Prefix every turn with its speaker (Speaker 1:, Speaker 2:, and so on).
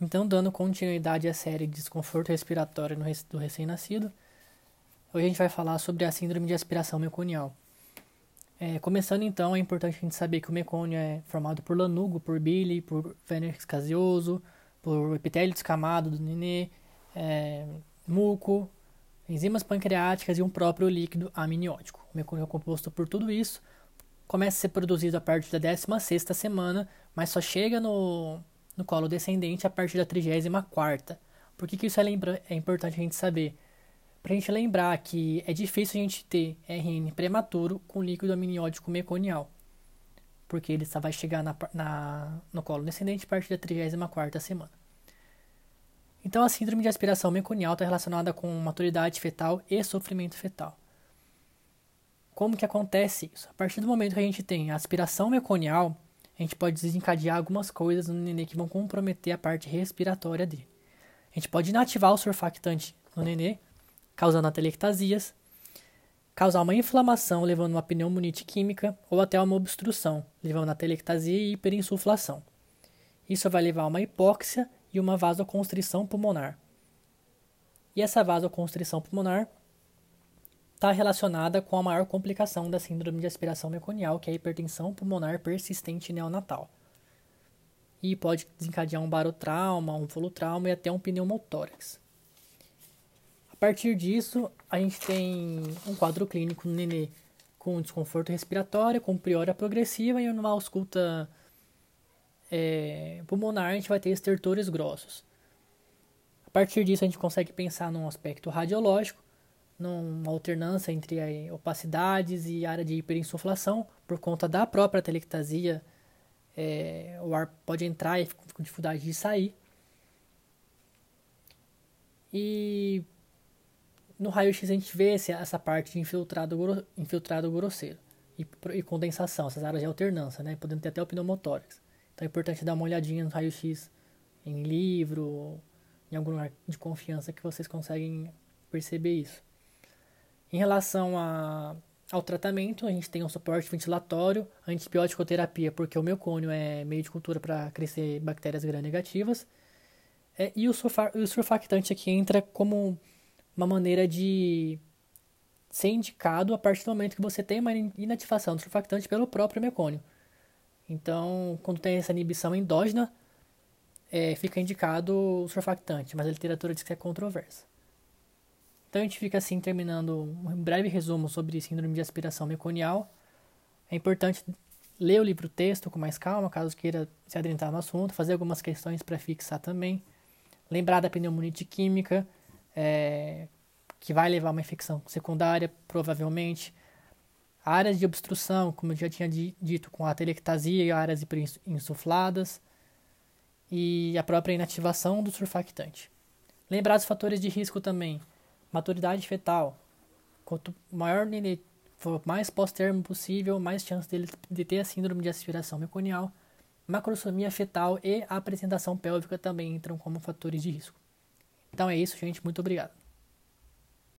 Speaker 1: Então, dando continuidade à série de desconforto respiratório do recém-nascido, hoje a gente vai falar sobre a síndrome de aspiração meconial. É, começando então, é importante a gente saber que o mecônio é formado por lanugo, por bile, por vênus caseoso, por epitélio descamado do nenê, é, muco, enzimas pancreáticas e um próprio líquido amniótico. O mecônio é composto por tudo isso, começa a ser produzido a partir da 16ª semana, mas só chega no, no colo descendente a partir da 34ª. Por que, que isso é, lembra é importante a gente saber? Para a gente lembrar que é difícil a gente ter RN prematuro com líquido amniótico meconial, porque ele só vai chegar na, na, no colo descendente a partir da 34ª semana. Então, a síndrome de aspiração meconial está relacionada com maturidade fetal e sofrimento fetal. Como que acontece isso? A partir do momento que a gente tem a aspiração meconial, a gente pode desencadear algumas coisas no nenê que vão comprometer a parte respiratória dele. A gente pode inativar o surfactante no nenê, causando atelectasias, causar uma inflamação, levando a uma pneumonite química, ou até uma obstrução, levando a atelectasia e hiperinsuflação. Isso vai levar a uma hipóxia e uma vasoconstrição pulmonar. E essa vasoconstrição pulmonar está relacionada com a maior complicação da síndrome de aspiração meconial, que é a hipertensão pulmonar persistente neonatal. E pode desencadear um barotrauma, um folutrauma e até um pneumotórax. A partir disso, a gente tem um quadro clínico no nenê com desconforto respiratório, com priora progressiva e numa ausculta é, pulmonar a gente vai ter estertores grossos. A partir disso, a gente consegue pensar num aspecto radiológico, numa alternância entre opacidades e área de hiperinsuflação, por conta da própria telectasia, é, o ar pode entrar e fica com dificuldade de sair. E no raio-x a gente vê essa parte de infiltrado, infiltrado grosseiro e, e, condensação, essas áreas de alternância, né, podendo ter até o pneumotórax. Então é importante dar uma olhadinha no raio-x em livro, em algum lugar de confiança que vocês conseguem perceber isso. Em relação a, ao tratamento, a gente tem um suporte ventilatório, antibiótico terapia, porque o mecônio é meio de cultura para crescer bactérias gram-negativas. É, e o, o surfactante aqui entra como uma maneira de ser indicado a partir do momento que você tem uma inativação do surfactante pelo próprio mecônio. Então, quando tem essa inibição endógena, é, fica indicado o surfactante, mas a literatura diz que é controversa. Então a gente fica assim terminando um breve resumo sobre síndrome de aspiração meconial. É importante ler o livro texto com mais calma, caso queira se adentrar no assunto, fazer algumas questões para fixar também. Lembrar da pneumonite química, é, que vai levar a uma infecção secundária, provavelmente. Áreas de obstrução, como eu já tinha dito, com a telectasia e áreas insufladas. E a própria inativação do surfactante. Lembrar dos fatores de risco também Maturidade fetal. Quanto maior ele for mais pós-termo possível, mais chance dele de ter a síndrome de aspiração meconial. Macrosomia fetal e a apresentação pélvica também entram como fatores de risco. Então é isso, gente. Muito obrigado.